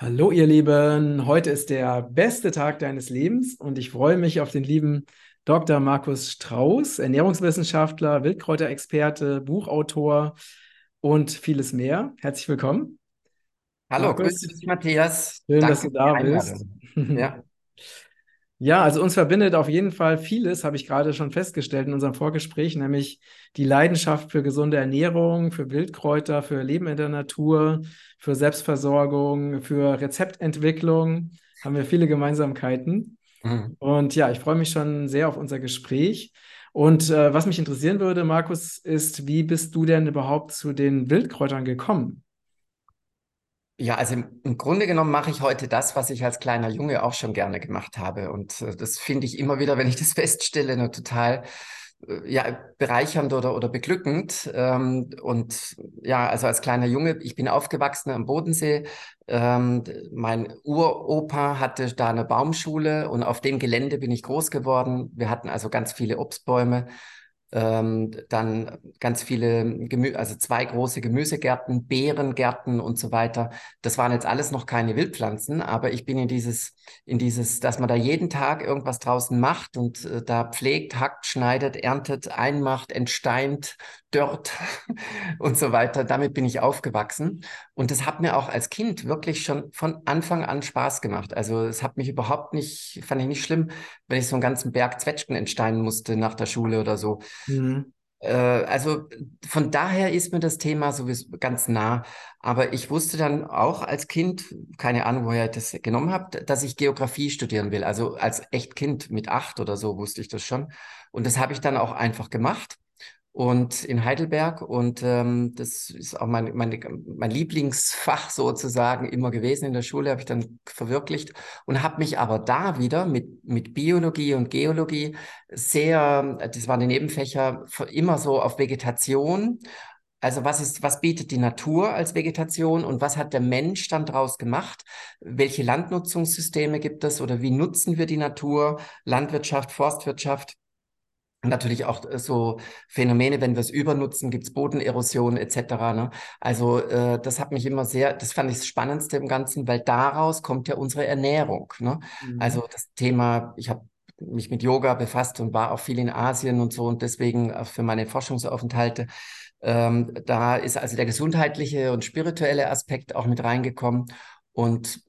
Hallo ihr Lieben, heute ist der beste Tag deines Lebens und ich freue mich auf den lieben Dr. Markus Strauß, Ernährungswissenschaftler, Wildkräuterexperte, Buchautor und vieles mehr. Herzlich willkommen. Hallo, Markus. grüß dich, Matthias. Schön, Danke dass du da bist. Ja. Ja, also uns verbindet auf jeden Fall vieles, habe ich gerade schon festgestellt in unserem Vorgespräch, nämlich die Leidenschaft für gesunde Ernährung, für Wildkräuter, für Leben in der Natur, für Selbstversorgung, für Rezeptentwicklung. Haben wir viele Gemeinsamkeiten. Mhm. Und ja, ich freue mich schon sehr auf unser Gespräch. Und äh, was mich interessieren würde, Markus, ist, wie bist du denn überhaupt zu den Wildkräutern gekommen? Ja, also im, Grunde genommen mache ich heute das, was ich als kleiner Junge auch schon gerne gemacht habe. Und äh, das finde ich immer wieder, wenn ich das feststelle, eine total äh, ja, bereichernd oder, oder beglückend. Ähm, und ja, also als kleiner Junge, ich bin aufgewachsen am Bodensee. Ähm, mein Uropa hatte da eine Baumschule und auf dem Gelände bin ich groß geworden. Wir hatten also ganz viele Obstbäume ähm, dann ganz viele, Gemü also zwei große Gemüsegärten, Beerengärten und so weiter. Das waren jetzt alles noch keine Wildpflanzen, aber ich bin in dieses, in dieses, dass man da jeden Tag irgendwas draußen macht und äh, da pflegt, hackt, schneidet, erntet, einmacht, entsteint, dört und so weiter. Damit bin ich aufgewachsen und das hat mir auch als Kind wirklich schon von Anfang an Spaß gemacht. Also es hat mich überhaupt nicht, fand ich nicht schlimm, wenn ich so einen ganzen Berg Zwetschgen entsteinen musste nach der Schule oder so. Mhm. Äh, also von daher ist mir das Thema sowieso ganz nah. Aber ich wusste dann auch als Kind, keine Ahnung, woher ich das genommen habe, dass ich Geografie studieren will. Also als echt Kind mit acht oder so wusste ich das schon. Und das habe ich dann auch einfach gemacht und in Heidelberg. Und ähm, das ist auch mein, mein, mein Lieblingsfach sozusagen immer gewesen in der Schule, habe ich dann verwirklicht und habe mich aber da wieder mit, mit Biologie und Geologie sehr, das waren die Nebenfächer, immer so auf Vegetation. Also was ist, was bietet die Natur als Vegetation und was hat der Mensch dann daraus gemacht? Welche Landnutzungssysteme gibt es oder wie nutzen wir die Natur? Landwirtschaft, Forstwirtschaft natürlich auch äh, so Phänomene, wenn wir es übernutzen, gibt es Bodenerosion etc. Ne? Also äh, das hat mich immer sehr, das fand ich das Spannendste im Ganzen, weil daraus kommt ja unsere Ernährung. Ne? Mhm. Also das Thema, ich habe mich mit Yoga befasst und war auch viel in Asien und so und deswegen auch für meine Forschungsaufenthalte. Ähm, da ist also der gesundheitliche und spirituelle Aspekt auch mit reingekommen und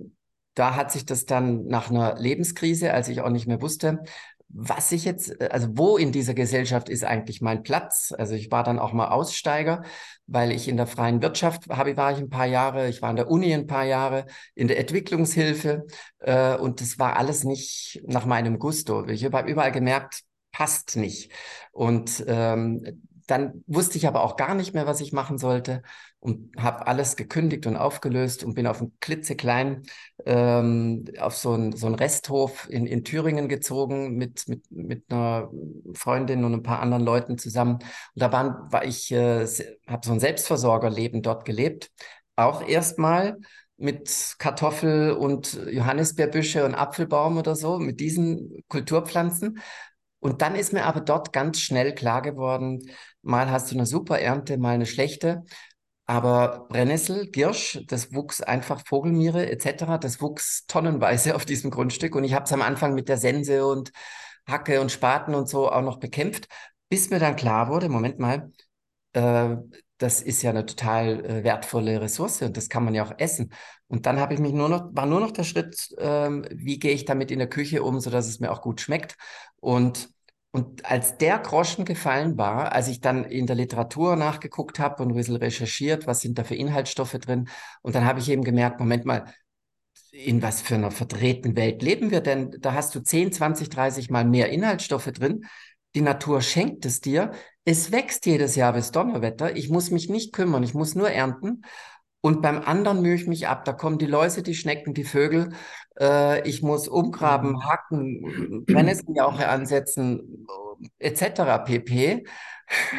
da hat sich das dann nach einer Lebenskrise, als ich auch nicht mehr wusste, was ich jetzt, äh, also wo in dieser Gesellschaft ist eigentlich mein Platz? Also ich war dann auch mal Aussteiger, weil ich in der freien Wirtschaft habe, war ich ein paar Jahre, ich war an der Uni ein paar Jahre, in der Entwicklungshilfe äh, und das war alles nicht nach meinem Gusto. Ich habe überall gemerkt, passt nicht. Und ähm, dann wusste ich aber auch gar nicht mehr, was ich machen sollte und habe alles gekündigt und aufgelöst und bin auf einen klitzekleinen, ähm, auf so einen, so einen Resthof in, in Thüringen gezogen mit, mit, mit einer Freundin und ein paar anderen Leuten zusammen. Und da waren, war ich, äh, habe so ein Selbstversorgerleben dort gelebt. Auch erstmal mit Kartoffel und Johannisbeerbüsche und Apfelbaum oder so, mit diesen Kulturpflanzen. Und dann ist mir aber dort ganz schnell klar geworden, mal hast du eine super Ernte, mal eine schlechte. Aber Brennnessel, Girsch, das wuchs einfach Vogelmiere etc., das wuchs tonnenweise auf diesem Grundstück. Und ich habe es am Anfang mit der Sense und Hacke und Spaten und so auch noch bekämpft, bis mir dann klar wurde, Moment mal, äh, das ist ja eine total äh, wertvolle Ressource und das kann man ja auch essen. Und dann habe ich mich nur noch, war nur noch der Schritt, äh, wie gehe ich damit in der Küche um, sodass es mir auch gut schmeckt. Und und als der Groschen gefallen war, als ich dann in der Literatur nachgeguckt habe und ein bisschen recherchiert, was sind da für Inhaltsstoffe drin, und dann habe ich eben gemerkt, Moment mal, in was für einer verdrehten Welt leben wir denn? Da hast du 10, 20, 30 Mal mehr Inhaltsstoffe drin. Die Natur schenkt es dir. Es wächst jedes Jahr bis Donnerwetter. Ich muss mich nicht kümmern. Ich muss nur ernten. Und beim anderen mühe ich mich ab. Da kommen die Läuse, die Schnecken, die Vögel. Äh, ich muss umgraben, mhm. hacken, Brennnesseljauche ansetzen, etc. pp.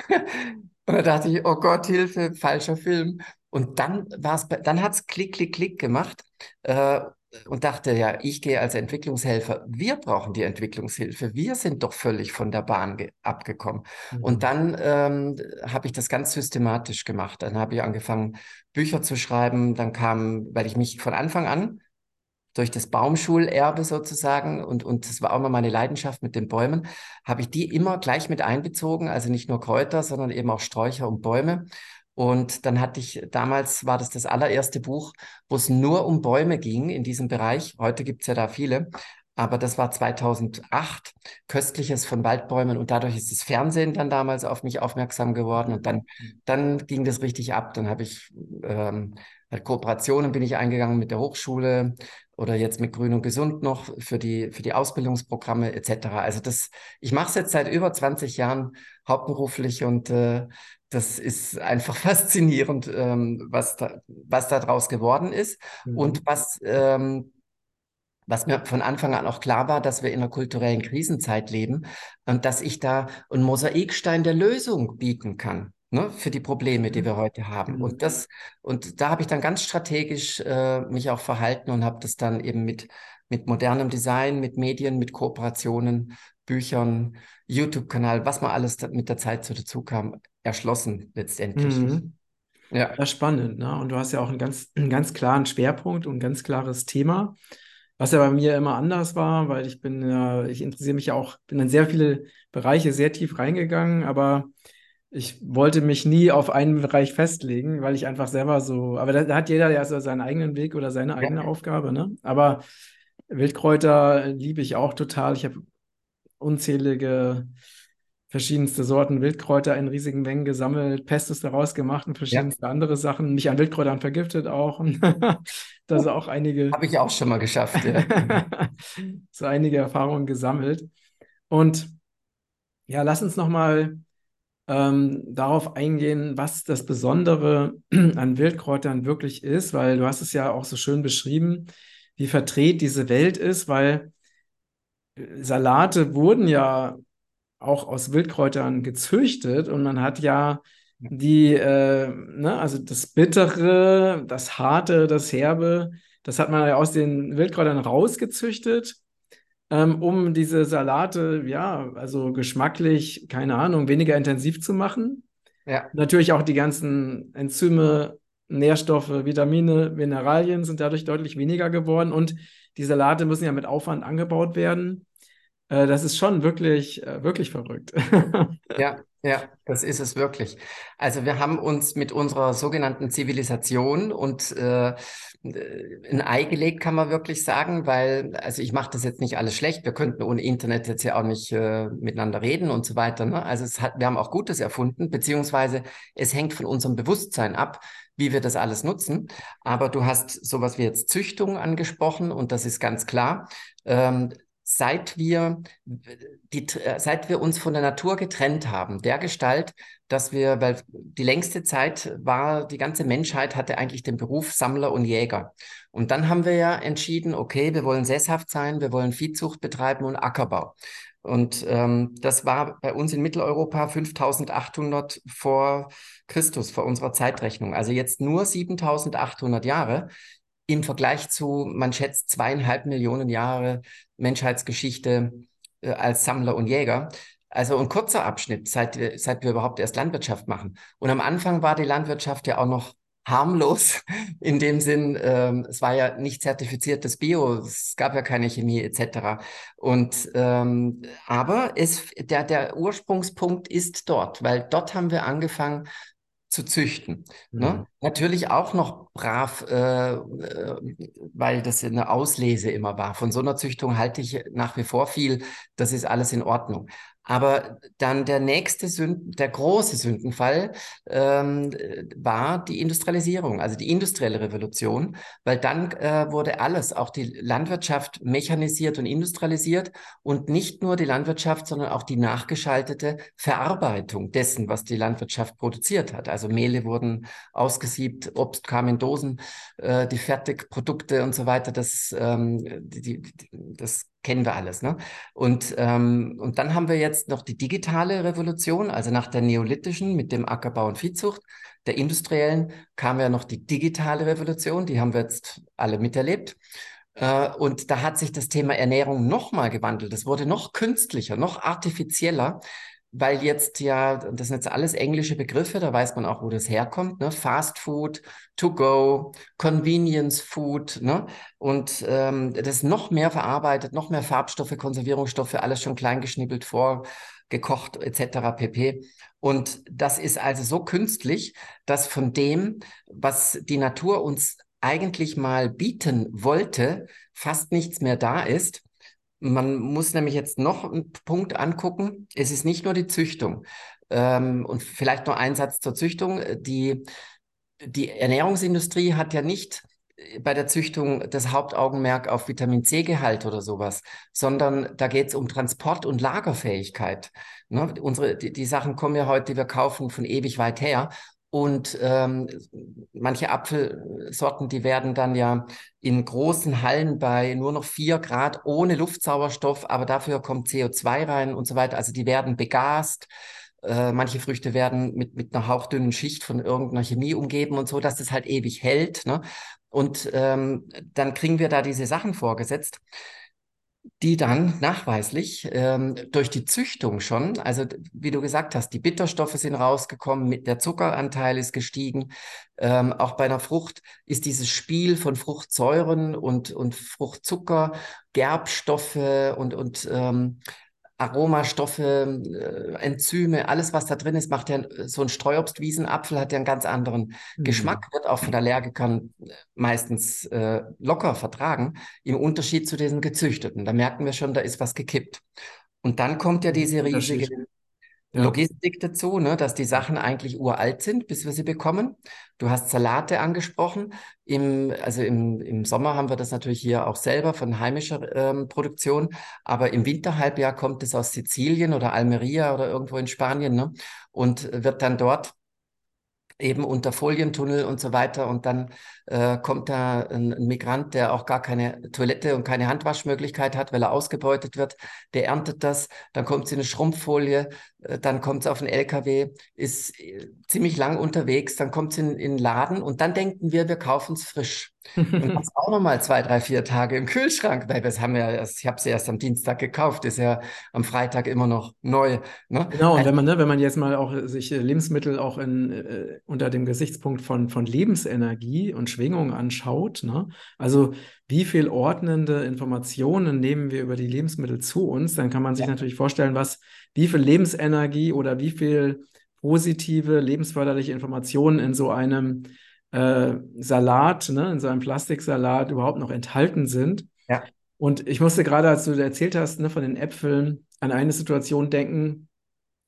Und da dachte ich, oh Gott, Hilfe, falscher Film. Und dann war's, dann hat's klick, klick, klick gemacht. Äh, und dachte, ja, ich gehe als Entwicklungshelfer, wir brauchen die Entwicklungshilfe, wir sind doch völlig von der Bahn abgekommen. Mhm. Und dann ähm, habe ich das ganz systematisch gemacht. Dann habe ich angefangen, Bücher zu schreiben. Dann kam, weil ich mich von Anfang an durch das Baumschulerbe sozusagen und, und das war auch immer meine Leidenschaft mit den Bäumen, habe ich die immer gleich mit einbezogen, also nicht nur Kräuter, sondern eben auch Sträucher und Bäume. Und dann hatte ich, damals war das das allererste Buch, wo es nur um Bäume ging in diesem Bereich. Heute gibt es ja da viele. Aber das war 2008, Köstliches von Waldbäumen. Und dadurch ist das Fernsehen dann damals auf mich aufmerksam geworden. Und dann, dann ging das richtig ab. Dann habe ich ähm, Kooperationen bin ich eingegangen mit der Hochschule oder jetzt mit Grün und Gesund noch für die, für die Ausbildungsprogramme etc. Also das, ich mache es jetzt seit über 20 Jahren hauptberuflich und äh, das ist einfach faszinierend, ähm, was, da, was da draus geworden ist mhm. und was, ähm, was mir von Anfang an auch klar war, dass wir in einer kulturellen Krisenzeit leben und dass ich da einen Mosaikstein der Lösung bieten kann ne, für die Probleme, die mhm. wir heute haben. Mhm. Und das, und da habe ich dann ganz strategisch äh, mich auch verhalten und habe das dann eben mit, mit modernem Design, mit Medien, mit Kooperationen, Büchern, YouTube-Kanal, was man alles mit der Zeit so dazu kam, erschlossen letztendlich. Mhm. Ja. ja, spannend. Ne? Und du hast ja auch einen ganz, einen ganz klaren Schwerpunkt und ein ganz klares Thema, was ja bei mir immer anders war, weil ich bin ja, ich interessiere mich ja auch, bin in sehr viele Bereiche sehr tief reingegangen, aber ich wollte mich nie auf einen Bereich festlegen, weil ich einfach selber so, aber da, hat jeder ja so seinen eigenen Weg oder seine eigene ja. Aufgabe, ne? Aber Wildkräuter liebe ich auch total. Ich habe unzählige verschiedenste Sorten Wildkräuter in riesigen Mengen gesammelt, Pestes daraus gemacht und verschiedenste ja. andere Sachen. Mich an Wildkräutern vergiftet auch. da sind auch einige. Habe ich auch schon mal geschafft, ja. so einige Erfahrungen gesammelt. Und ja, lass uns nochmal ähm, darauf eingehen, was das Besondere an Wildkräutern wirklich ist, weil du hast es ja auch so schön beschrieben, wie verdreht diese Welt ist, weil äh, Salate wurden ja auch aus Wildkräutern gezüchtet und man hat ja die, äh, ne, also das Bittere, das Harte, das Herbe, das hat man ja aus den Wildkräutern rausgezüchtet ähm, um diese Salate, ja, also geschmacklich, keine Ahnung, weniger intensiv zu machen. Ja. Natürlich auch die ganzen Enzyme, Nährstoffe, Vitamine, Mineralien sind dadurch deutlich weniger geworden und die Salate müssen ja mit Aufwand angebaut werden. Äh, das ist schon wirklich, äh, wirklich verrückt. ja, ja, das ist es wirklich. Also wir haben uns mit unserer sogenannten Zivilisation und äh, ein Ei gelegt, kann man wirklich sagen, weil, also ich mache das jetzt nicht alles schlecht. Wir könnten ohne Internet jetzt ja auch nicht äh, miteinander reden und so weiter. Ne? Also es hat, wir haben auch Gutes erfunden, beziehungsweise es hängt von unserem Bewusstsein ab, wie wir das alles nutzen. Aber du hast sowas wie jetzt Züchtung angesprochen und das ist ganz klar. Ähm, seit wir, die, seit wir uns von der Natur getrennt haben, der Gestalt, dass wir, weil die längste Zeit war, die ganze Menschheit hatte eigentlich den Beruf Sammler und Jäger. Und dann haben wir ja entschieden, okay, wir wollen sesshaft sein, wir wollen Viehzucht betreiben und Ackerbau. Und ähm, das war bei uns in Mitteleuropa 5800 vor Christus, vor unserer Zeitrechnung. Also jetzt nur 7800 Jahre im Vergleich zu, man schätzt, zweieinhalb Millionen Jahre Menschheitsgeschichte äh, als Sammler und Jäger. Also ein kurzer Abschnitt, seit, seit wir überhaupt erst Landwirtschaft machen. Und am Anfang war die Landwirtschaft ja auch noch harmlos in dem Sinn, ähm, es war ja nicht zertifiziertes Bio, es gab ja keine Chemie etc. Und ähm, aber es, der, der Ursprungspunkt ist dort, weil dort haben wir angefangen, zu züchten. Ne? Mhm. Ne? Natürlich auch noch brav, äh, äh, weil das eine Auslese immer war. Von so einer Züchtung halte ich nach wie vor viel. Das ist alles in Ordnung. Aber dann der nächste Sünden, der große Sündenfall ähm, war die Industrialisierung, also die industrielle Revolution, weil dann äh, wurde alles, auch die Landwirtschaft mechanisiert und industrialisiert und nicht nur die Landwirtschaft, sondern auch die nachgeschaltete Verarbeitung dessen, was die Landwirtschaft produziert hat. Also Mehle wurden ausgesiebt, Obst kam in Dosen, äh, die Fertigprodukte und so weiter, das, ähm, die, die, das kennen wir alles. Ne? Und, ähm, und dann haben wir jetzt noch die digitale Revolution, also nach der neolithischen mit dem Ackerbau und Viehzucht, der industriellen kam ja noch die digitale Revolution, die haben wir jetzt alle miterlebt. Äh, und da hat sich das Thema Ernährung nochmal gewandelt. Es wurde noch künstlicher, noch artifizieller, weil jetzt ja, das sind jetzt alles englische Begriffe, da weiß man auch, wo das herkommt, ne? Fast Food, To Go, Convenience Food, ne? Und ähm, das noch mehr verarbeitet, noch mehr Farbstoffe, Konservierungsstoffe, alles schon kleingeschnippelt vorgekocht etc. pp. Und das ist also so künstlich, dass von dem, was die Natur uns eigentlich mal bieten wollte, fast nichts mehr da ist. Man muss nämlich jetzt noch einen Punkt angucken. Es ist nicht nur die Züchtung. Ähm, und vielleicht noch ein Satz zur Züchtung. Die, die Ernährungsindustrie hat ja nicht bei der Züchtung das Hauptaugenmerk auf Vitamin C-Gehalt oder sowas, sondern da geht es um Transport- und Lagerfähigkeit. Ne? Unsere, die, die Sachen kommen ja heute, die wir kaufen, von ewig weit her. Und ähm, manche Apfelsorten, die werden dann ja in großen Hallen bei nur noch vier Grad ohne Luftsauerstoff, aber dafür kommt CO2 rein und so weiter. Also die werden begast. Äh, manche Früchte werden mit, mit einer hauchdünnen Schicht von irgendeiner Chemie umgeben und so, dass das halt ewig hält. Ne? Und ähm, dann kriegen wir da diese Sachen vorgesetzt die dann nachweislich ähm, durch die Züchtung schon, also wie du gesagt hast, die Bitterstoffe sind rausgekommen, mit der Zuckeranteil ist gestiegen. Ähm, auch bei einer Frucht ist dieses Spiel von Fruchtsäuren und, und Fruchtzucker, Gerbstoffe und, und ähm, Aromastoffe, äh, Enzyme, alles, was da drin ist, macht ja so ein Streuobstwiesenapfel hat ja einen ganz anderen mhm. Geschmack, wird auch von Allergikern meistens äh, locker vertragen, im Unterschied zu diesen gezüchteten. Da merken wir schon, da ist was gekippt. Und dann kommt ja diese riesige ja. Logistik dazu, ne, dass die Sachen eigentlich uralt sind, bis wir sie bekommen. Du hast Salate angesprochen. Im, also im, im Sommer haben wir das natürlich hier auch selber von heimischer ähm, Produktion, aber im Winterhalbjahr kommt es aus Sizilien oder Almeria oder irgendwo in Spanien ne, und wird dann dort eben unter Folientunnel und so weiter. Und dann äh, kommt da ein, ein, Migrant, der auch gar keine Toilette und keine Handwaschmöglichkeit hat, weil er ausgebeutet wird. Der erntet das, dann kommt es in eine Schrumpffolie, dann kommt es auf einen LKW, ist äh, ziemlich lang unterwegs, dann kommt es in, in den Laden und dann denken wir, wir kaufen es frisch. Und das auch nochmal zwei, drei, vier Tage im Kühlschrank, weil das haben wir erst, ich habe sie erst am Dienstag gekauft, ist ja am Freitag immer noch neu. Ne? Genau, und wenn man, ne, wenn man jetzt mal auch sich Lebensmittel auch in, äh, unter dem Gesichtspunkt von, von Lebensenergie und Schwingung anschaut, ne? also wie viel ordnende Informationen nehmen wir über die Lebensmittel zu uns, dann kann man sich ja. natürlich vorstellen, was, wie viel Lebensenergie oder wie viel positive, lebensförderliche Informationen in so einem äh, Salat, ne, in so einem Plastiksalat überhaupt noch enthalten sind. Ja. Und ich musste gerade, als du erzählt hast, ne, von den Äpfeln, an eine Situation denken.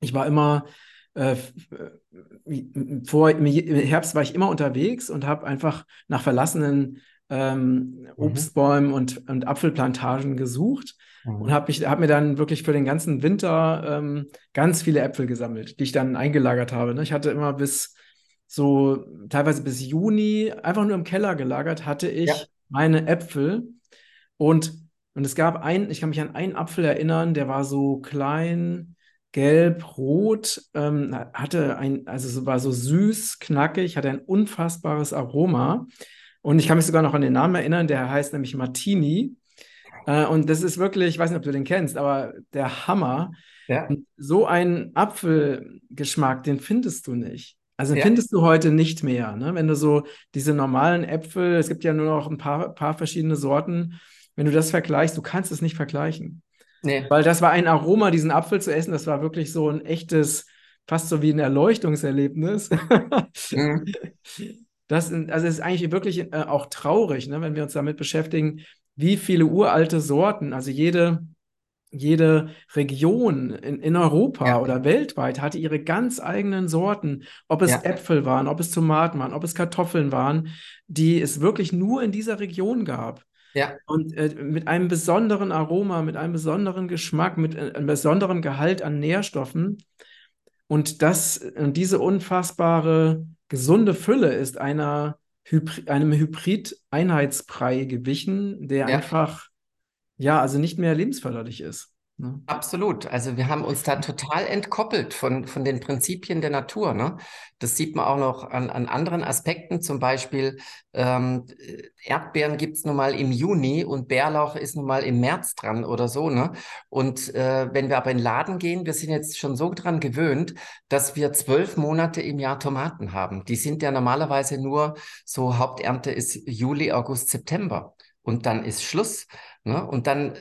Ich war immer äh, vor im Herbst war ich immer unterwegs und habe einfach nach verlassenen ähm, mhm. Obstbäumen und, und Apfelplantagen gesucht mhm. und habe hab mir dann wirklich für den ganzen Winter ähm, ganz viele Äpfel gesammelt, die ich dann eingelagert habe. Ne? Ich hatte immer bis so teilweise bis Juni einfach nur im Keller gelagert, hatte ich ja. meine Äpfel. Und, und es gab einen, ich kann mich an einen Apfel erinnern, der war so klein, gelb, rot, ähm, hatte ein, also war so süß, knackig, hatte ein unfassbares Aroma. Und ich kann mich sogar noch an den Namen erinnern, der heißt nämlich Martini. Äh, und das ist wirklich, ich weiß nicht, ob du den kennst, aber der Hammer. Ja. So einen Apfelgeschmack, den findest du nicht. Also ja. findest du heute nicht mehr. Ne? Wenn du so diese normalen Äpfel, es gibt ja nur noch ein paar, paar verschiedene Sorten, wenn du das vergleichst, du kannst es nicht vergleichen. Nee. Weil das war ein Aroma, diesen Apfel zu essen, das war wirklich so ein echtes, fast so wie ein Erleuchtungserlebnis. Mhm. Das, also es ist eigentlich wirklich äh, auch traurig, ne, wenn wir uns damit beschäftigen, wie viele uralte Sorten, also jede jede Region in, in Europa ja. oder weltweit hatte ihre ganz eigenen Sorten, ob es ja. Äpfel waren, ob es Tomaten waren, ob es Kartoffeln waren, die es wirklich nur in dieser Region gab. Ja. Und äh, mit einem besonderen Aroma, mit einem besonderen Geschmack, mit äh, einem besonderen Gehalt an Nährstoffen. Und das, und diese unfassbare gesunde Fülle ist einer Hybrid, einem Hybrid-Einheitsbrei gewichen, der ja. einfach ja, also nicht mehr lebensförderlich ist. Ne? Absolut. Also wir haben uns da total entkoppelt von, von den Prinzipien der Natur. Ne? Das sieht man auch noch an, an anderen Aspekten. Zum Beispiel ähm, Erdbeeren gibt es nun mal im Juni und Bärlauch ist nun mal im März dran oder so. Ne? Und äh, wenn wir aber in den Laden gehen, wir sind jetzt schon so dran gewöhnt, dass wir zwölf Monate im Jahr Tomaten haben. Die sind ja normalerweise nur so, Haupternte ist Juli, August, September. Und dann ist Schluss. Ne? Und dann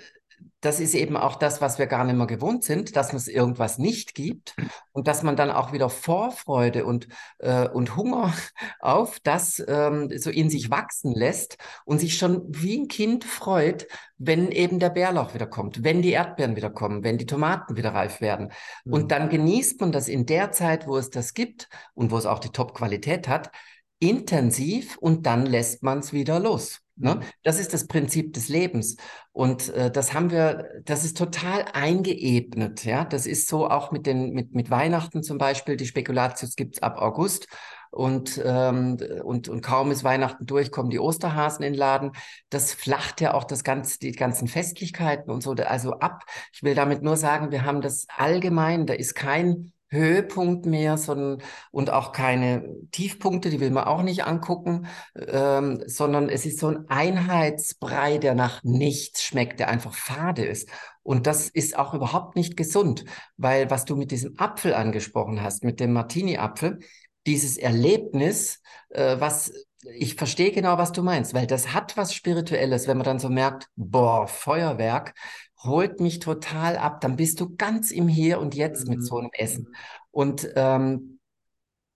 das ist eben auch das, was wir gar nicht mehr gewohnt sind, dass es irgendwas nicht gibt und dass man dann auch wieder Vorfreude und, äh, und Hunger auf das ähm, so in sich wachsen lässt und sich schon wie ein Kind freut, wenn eben der Bärlauch wieder kommt, wenn die Erdbeeren wieder kommen, wenn die Tomaten wieder reif werden. Mhm. Und dann genießt man das in der Zeit, wo es das gibt und wo es auch die Top-Qualität hat, intensiv und dann lässt man es wieder los. Ne? Das ist das Prinzip des Lebens. Und äh, das haben wir, das ist total eingeebnet. Ja, das ist so auch mit den, mit, mit Weihnachten zum Beispiel. Die Spekulatius gibt's ab August. Und, ähm, und, und kaum ist Weihnachten durch, kommen die Osterhasen in den Laden. Das flacht ja auch das ganze, die ganzen Festlichkeiten und so, also ab. Ich will damit nur sagen, wir haben das allgemein, da ist kein Höhepunkt mehr, sondern und auch keine Tiefpunkte, die will man auch nicht angucken, ähm, sondern es ist so ein Einheitsbrei, der nach nichts schmeckt, der einfach fade ist. Und das ist auch überhaupt nicht gesund, weil was du mit diesem Apfel angesprochen hast, mit dem Martini-Apfel, dieses Erlebnis, äh, was ich verstehe genau, was du meinst, weil das hat was Spirituelles, wenn man dann so merkt, boah, Feuerwerk, holt mich total ab. Dann bist du ganz im Hier und Jetzt mit so einem Essen. Mhm. Und ähm,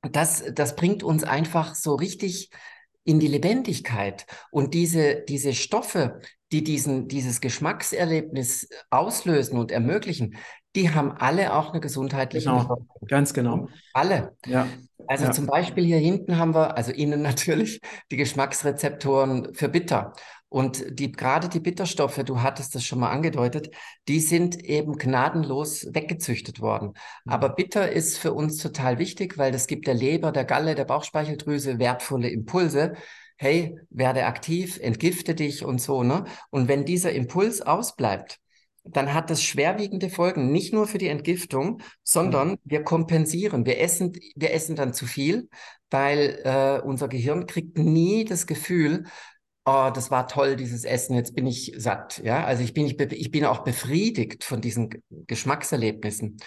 das, das bringt uns einfach so richtig in die Lebendigkeit. Und diese, diese Stoffe, die diesen, dieses Geschmackserlebnis auslösen und ermöglichen, die haben alle auch eine gesundheitliche genau, Ganz genau. Alle. Ja. Also ja. zum Beispiel hier hinten haben wir, also innen natürlich, die Geschmacksrezeptoren für Bitter. Und die, gerade die Bitterstoffe, du hattest das schon mal angedeutet, die sind eben gnadenlos weggezüchtet worden. Mhm. Aber Bitter ist für uns total wichtig, weil das gibt der Leber, der Galle, der Bauchspeicheldrüse wertvolle Impulse. Hey, werde aktiv, entgifte dich und so, ne? Und wenn dieser Impuls ausbleibt, dann hat das schwerwiegende Folgen, nicht nur für die Entgiftung, sondern mhm. wir kompensieren. Wir essen, wir essen dann zu viel, weil äh, unser Gehirn kriegt nie das Gefühl, oh, das war toll, dieses Essen, jetzt bin ich satt. Ja, also ich bin, ich, ich bin auch befriedigt von diesen Geschmackserlebnissen.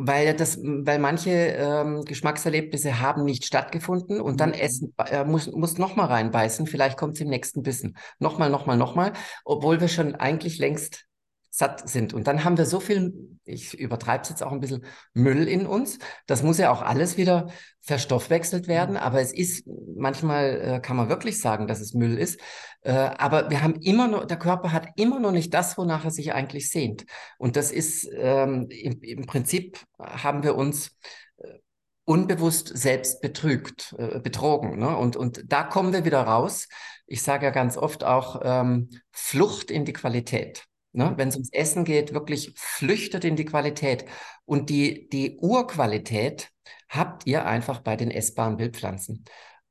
Weil das, weil manche ähm, Geschmackserlebnisse haben nicht stattgefunden und dann mhm. essen, äh, muss, muss nochmal reinbeißen, vielleicht kommt es im nächsten Bissen. Nochmal, nochmal, nochmal, obwohl wir schon eigentlich längst satt sind. Und dann haben wir so viel, ich übertreibe es jetzt auch ein bisschen, Müll in uns. Das muss ja auch alles wieder verstoffwechselt werden. Aber es ist, manchmal äh, kann man wirklich sagen, dass es Müll ist. Äh, aber wir haben immer noch, der Körper hat immer noch nicht das, wonach er sich eigentlich sehnt. Und das ist, ähm, im, im Prinzip haben wir uns äh, unbewusst selbst betrügt, äh, betrogen. Ne? Und, und da kommen wir wieder raus. Ich sage ja ganz oft auch ähm, Flucht in die Qualität. Ne? Wenn es ums Essen geht, wirklich flüchtet in die Qualität. Und die, die Urqualität habt ihr einfach bei den essbaren Wildpflanzen.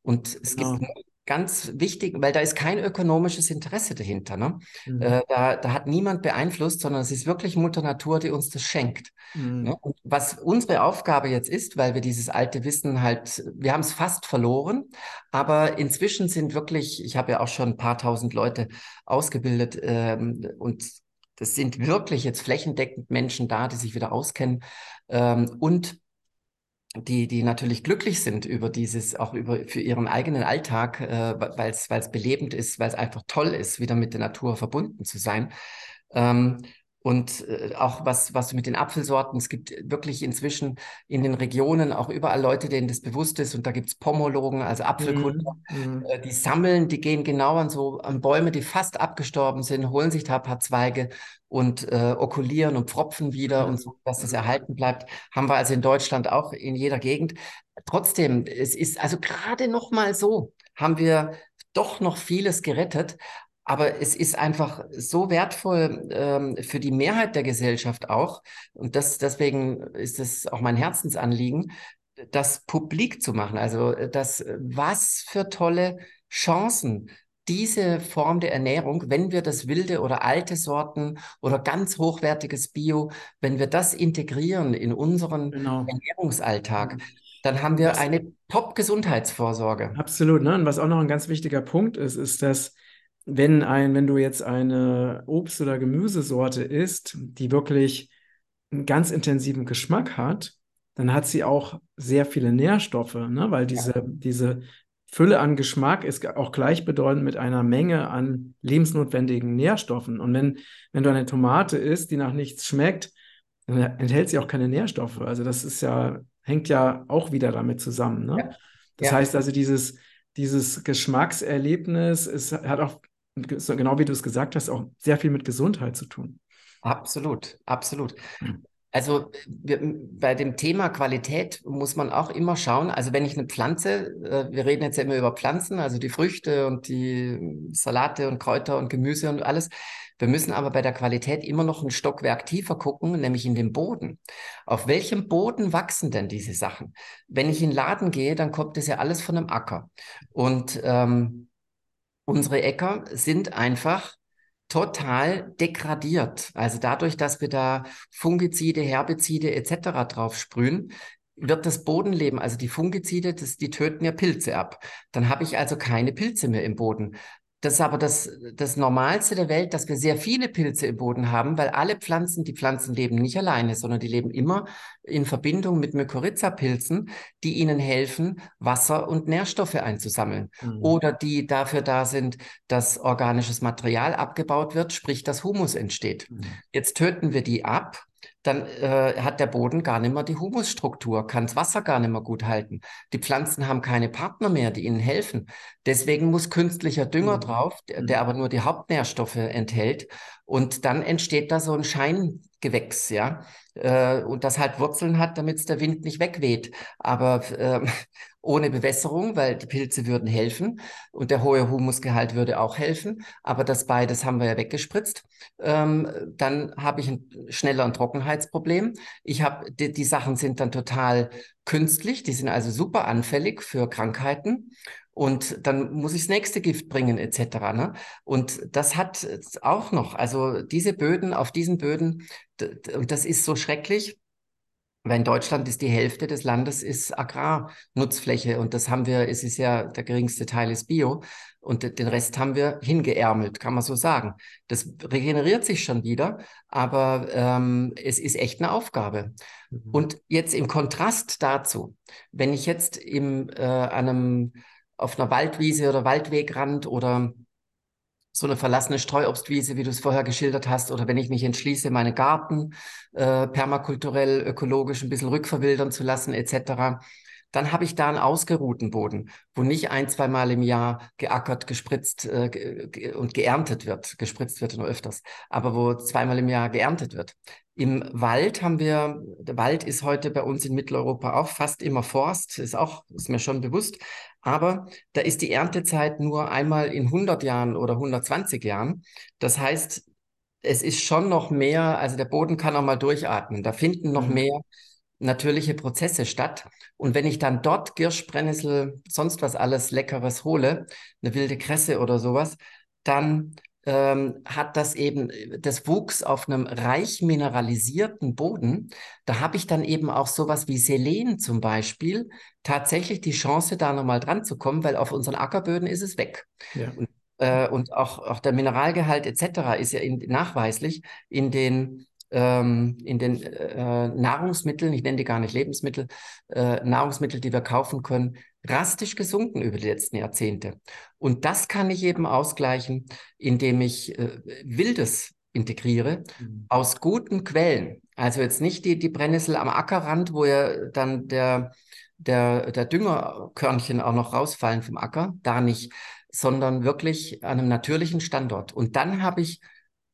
Und es genau. gibt ganz wichtig, weil da ist kein ökonomisches Interesse dahinter. Ne? Mhm. Äh, da, da hat niemand beeinflusst, sondern es ist wirklich Mutter Natur, die uns das schenkt. Mhm. Ne? Und was unsere Aufgabe jetzt ist, weil wir dieses alte Wissen halt, wir haben es fast verloren, aber inzwischen sind wirklich, ich habe ja auch schon ein paar tausend Leute ausgebildet ähm, und das sind wirklich jetzt flächendeckend Menschen da, die sich wieder auskennen ähm, und die, die natürlich glücklich sind über dieses, auch über für ihren eigenen Alltag, äh, weil es belebend ist, weil es einfach toll ist, wieder mit der Natur verbunden zu sein. Ähm, und äh, auch was, was mit den Apfelsorten, es gibt wirklich inzwischen in den Regionen auch überall Leute, denen das bewusst ist. Und da gibt es Pomologen, also Apfelkunder, mhm. äh, die sammeln, die gehen genau an so an Bäume, die fast abgestorben sind, holen sich da ein paar Zweige und äh, okulieren und pfropfen wieder mhm. und so, dass das erhalten bleibt. Haben wir also in Deutschland auch in jeder Gegend. Trotzdem, es ist also gerade noch mal so, haben wir doch noch vieles gerettet. Aber es ist einfach so wertvoll ähm, für die Mehrheit der Gesellschaft auch. Und das, deswegen ist es auch mein Herzensanliegen, das publik zu machen. Also das, was für tolle Chancen diese Form der Ernährung, wenn wir das wilde oder alte Sorten oder ganz hochwertiges Bio, wenn wir das integrieren in unseren genau. Ernährungsalltag, dann haben wir das, eine Top-Gesundheitsvorsorge. Absolut. Ne? Und was auch noch ein ganz wichtiger Punkt ist, ist, dass wenn ein, wenn du jetzt eine Obst- oder Gemüsesorte isst, die wirklich einen ganz intensiven Geschmack hat, dann hat sie auch sehr viele Nährstoffe, ne? weil diese, ja. diese Fülle an Geschmack ist auch gleichbedeutend mit einer Menge an lebensnotwendigen Nährstoffen. Und wenn, wenn du eine Tomate isst, die nach nichts schmeckt, dann enthält sie auch keine Nährstoffe. Also das ist ja, hängt ja auch wieder damit zusammen. Ne? Ja. Das ja. heißt also, dieses, dieses Geschmackserlebnis ist, hat auch, genau wie du es gesagt hast, auch sehr viel mit Gesundheit zu tun. Absolut, absolut. Hm. Also wir, bei dem Thema Qualität muss man auch immer schauen. Also wenn ich eine Pflanze, äh, wir reden jetzt ja immer über Pflanzen, also die Früchte und die Salate und Kräuter und Gemüse und alles. Wir müssen aber bei der Qualität immer noch ein Stockwerk tiefer gucken, nämlich in den Boden. Auf welchem Boden wachsen denn diese Sachen? Wenn ich in den Laden gehe, dann kommt das ja alles von einem Acker. Und ähm, unsere Äcker sind einfach total degradiert. Also dadurch, dass wir da Fungizide, Herbizide etc. drauf sprühen, wird das Bodenleben, also die Fungizide, das, die töten ja Pilze ab. Dann habe ich also keine Pilze mehr im Boden. Das ist aber das, das Normalste der Welt, dass wir sehr viele Pilze im Boden haben, weil alle Pflanzen, die Pflanzen leben nicht alleine, sondern die leben immer in Verbindung mit Mykorrhiza-Pilzen, die ihnen helfen, Wasser und Nährstoffe einzusammeln. Mhm. Oder die dafür da sind, dass organisches Material abgebaut wird, sprich, dass Humus entsteht. Mhm. Jetzt töten wir die ab dann äh, hat der Boden gar nicht mehr die Humusstruktur, kann das Wasser gar nicht mehr gut halten. Die Pflanzen haben keine Partner mehr, die ihnen helfen. Deswegen muss künstlicher Dünger mhm. drauf, der, der, mhm. aber nur die Hauptnährstoffe enthält. Und dann entsteht da so ein Scheingewächs, ja, äh, und das halt Wurzeln hat, damit es der Wind nicht wegweht. Aber äh, ohne Bewässerung, weil die Pilze würden helfen und der hohe Humusgehalt würde auch helfen. Aber das beides haben wir ja weggespritzt. Ähm, dann habe ich ein, schneller ein Trockenheitsproblem. Ich habe die, die Sachen sind dann total künstlich, die sind also super anfällig für Krankheiten. Und dann muss ich das nächste Gift bringen, etc. Ne? Und das hat auch noch, also diese Böden, auf diesen Böden, und das ist so schrecklich, weil in Deutschland ist die Hälfte des Landes ist Agrarnutzfläche und das haben wir, es ist ja, der geringste Teil ist Bio und den Rest haben wir hingeärmelt, kann man so sagen. Das regeneriert sich schon wieder, aber ähm, es ist echt eine Aufgabe. Mhm. Und jetzt im Kontrast dazu, wenn ich jetzt im, äh, einem, auf einer Waldwiese oder Waldwegrand oder so eine verlassene Streuobstwiese, wie du es vorher geschildert hast, oder wenn ich mich entschließe, meinen Garten äh, permakulturell, ökologisch ein bisschen rückverwildern zu lassen, etc., dann habe ich da einen ausgeruhten Boden, wo nicht ein, zwei Mal im Jahr geackert, gespritzt äh, ge und geerntet wird. Gespritzt wird nur öfters, aber wo zweimal im Jahr geerntet wird. Im Wald haben wir, der Wald ist heute bei uns in Mitteleuropa auch fast immer Forst, ist auch, ist mir schon bewusst. Aber da ist die Erntezeit nur einmal in 100 Jahren oder 120 Jahren. Das heißt, es ist schon noch mehr, also der Boden kann auch mal durchatmen. Da finden noch mhm. mehr natürliche Prozesse statt. Und wenn ich dann dort Girsch, Brennnessel, sonst was alles Leckeres hole, eine wilde Kresse oder sowas, dann ähm, hat das eben, das wuchs auf einem reich mineralisierten Boden. Da habe ich dann eben auch sowas wie Selen zum Beispiel tatsächlich die Chance, da nochmal dran zu kommen, weil auf unseren Ackerböden ist es weg. Ja. Und, äh, und auch, auch der Mineralgehalt etc. ist ja in, nachweislich in den ähm, in den äh, Nahrungsmitteln, ich nenne die gar nicht Lebensmittel, äh, Nahrungsmittel, die wir kaufen können, drastisch gesunken über die letzten Jahrzehnte. Und das kann ich eben ausgleichen, indem ich äh, Wildes integriere mhm. aus guten Quellen. Also jetzt nicht die, die Brennnessel am Ackerrand, wo ja dann der, der, der Düngerkörnchen auch noch rausfallen vom Acker, da nicht, sondern wirklich an einem natürlichen Standort. Und dann habe ich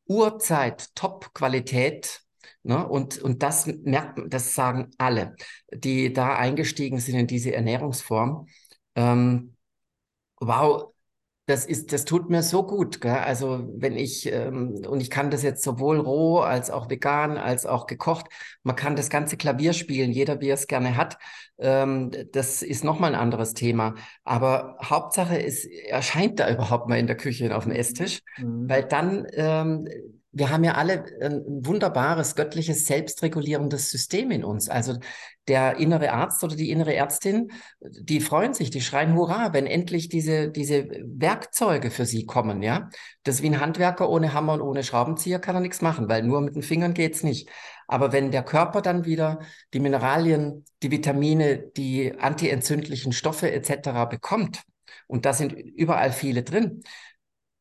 Urzeit, Top-Qualität Ne? Und, und das merkt das sagen alle, die da eingestiegen sind in diese Ernährungsform. Ähm, wow, Das ist, das tut mir so gut. Gell? Also wenn ich, ähm, und ich kann das jetzt sowohl roh als auch vegan, als auch gekocht. Man kann das ganze Klavier spielen, jeder wie er es gerne hat. Ähm, das ist nochmal ein anderes Thema. Aber Hauptsache, es erscheint da überhaupt mal in der Küche auf dem Esstisch, mhm. weil dann ähm, wir haben ja alle ein wunderbares, göttliches, selbstregulierendes System in uns. Also der innere Arzt oder die innere Ärztin, die freuen sich, die schreien Hurra, wenn endlich diese, diese Werkzeuge für sie kommen, ja. Das ist wie ein Handwerker ohne Hammer und ohne Schraubenzieher kann er nichts machen, weil nur mit den Fingern geht's nicht. Aber wenn der Körper dann wieder die Mineralien, die Vitamine, die antientzündlichen Stoffe etc. bekommt, und da sind überall viele drin,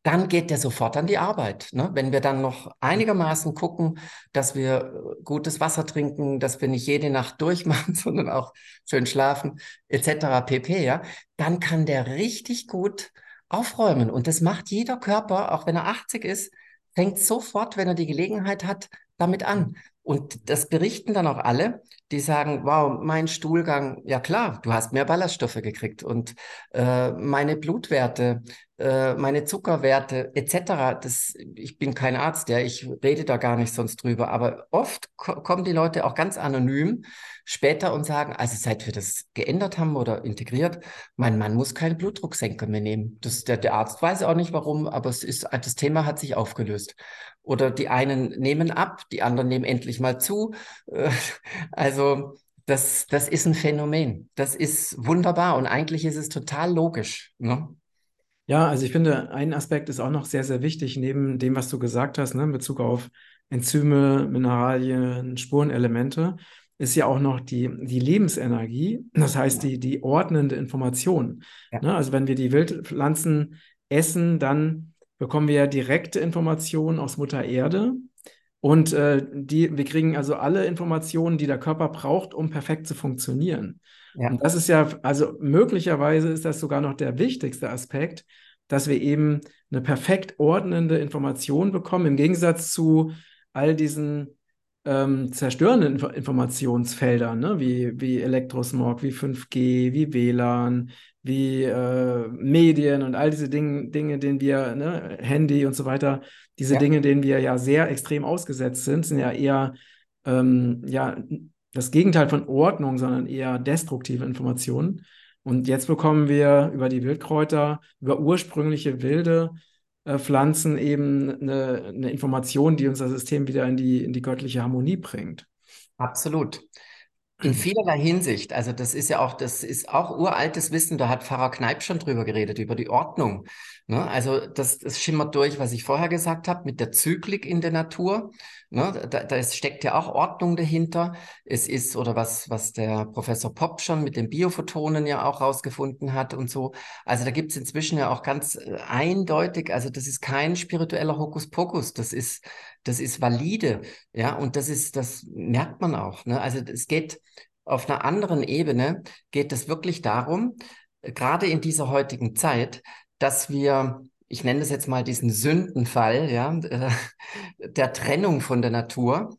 dann geht der sofort an die Arbeit. Ne? Wenn wir dann noch einigermaßen gucken, dass wir äh, gutes Wasser trinken, dass wir nicht jede Nacht durchmachen, sondern auch schön schlafen, etc. pp, ja, dann kann der richtig gut aufräumen. Und das macht jeder Körper, auch wenn er 80 ist, fängt sofort, wenn er die Gelegenheit hat, damit an. Und das berichten dann auch alle, die sagen, wow, mein Stuhlgang, ja klar, du hast mehr Ballaststoffe gekriegt und äh, meine Blutwerte, äh, meine Zuckerwerte etc. Das, ich bin kein Arzt, ja, ich rede da gar nicht sonst drüber, aber oft ko kommen die Leute auch ganz anonym später und sagen, also seit wir das geändert haben oder integriert, mein Mann muss keinen Blutdrucksenker mehr nehmen. Das, der, der Arzt weiß auch nicht warum, aber es ist, das Thema hat sich aufgelöst. Oder die einen nehmen ab, die anderen nehmen endlich mal zu. Äh, also das, das ist ein Phänomen. Das ist wunderbar und eigentlich ist es total logisch. Ne? Ja, also ich finde, ein Aspekt ist auch noch sehr, sehr wichtig, neben dem, was du gesagt hast, ne, in Bezug auf Enzyme, Mineralien, Spurenelemente, ist ja auch noch die, die Lebensenergie, das heißt die, die ordnende Information. Ja. Ne, also wenn wir die Wildpflanzen essen, dann bekommen wir ja direkte Informationen aus Mutter Erde. Und äh, die, wir kriegen also alle Informationen, die der Körper braucht, um perfekt zu funktionieren. Ja. Und das ist ja, also möglicherweise ist das sogar noch der wichtigste Aspekt, dass wir eben eine perfekt ordnende Information bekommen, im Gegensatz zu all diesen ähm, zerstörenden Inf Informationsfeldern, ne? wie, wie Elektrosmog, wie 5G, wie WLAN, wie äh, Medien und all diese Dinge, Dinge, denen wir, ne, Handy und so weiter, diese ja. Dinge, denen wir ja sehr extrem ausgesetzt sind, sind ja eher ähm, ja, das Gegenteil von Ordnung, sondern eher destruktive Informationen. Und jetzt bekommen wir über die Wildkräuter, über ursprüngliche wilde äh, Pflanzen eben eine, eine Information, die unser System wieder in die, in die göttliche Harmonie bringt. Absolut. In vielerlei Hinsicht. Also das ist ja auch, das ist auch uraltes Wissen. Da hat Pfarrer Kneip schon drüber geredet, über die Ordnung. Ne? Also das, das schimmert durch, was ich vorher gesagt habe, mit der Zyklik in der Natur. Ne? Da, da steckt ja auch Ordnung dahinter. Es ist, oder was, was der Professor Popp schon mit den Biophotonen ja auch rausgefunden hat und so. Also da gibt es inzwischen ja auch ganz äh, eindeutig, also das ist kein spiritueller Hokuspokus, das ist, das ist valide. Ja, und das ist, das merkt man auch. Ne? Also es geht auf einer anderen Ebene, geht es wirklich darum, gerade in dieser heutigen Zeit, dass wir, ich nenne es jetzt mal diesen Sündenfall, ja, äh, der Trennung von der Natur,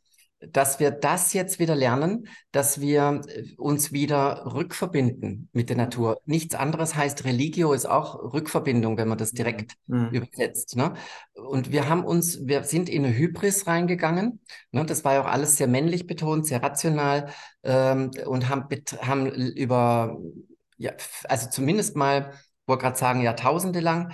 dass wir das jetzt wieder lernen, dass wir äh, uns wieder rückverbinden mit der Natur. Nichts anderes heißt Religio ist auch Rückverbindung, wenn man das direkt mhm. übersetzt. Ne? Und wir haben uns, wir sind in eine Hybris reingegangen. Ne? Das war ja auch alles sehr männlich betont, sehr rational ähm, und haben, haben über, ja, also zumindest mal wollte gerade sagen, Jahrtausende lang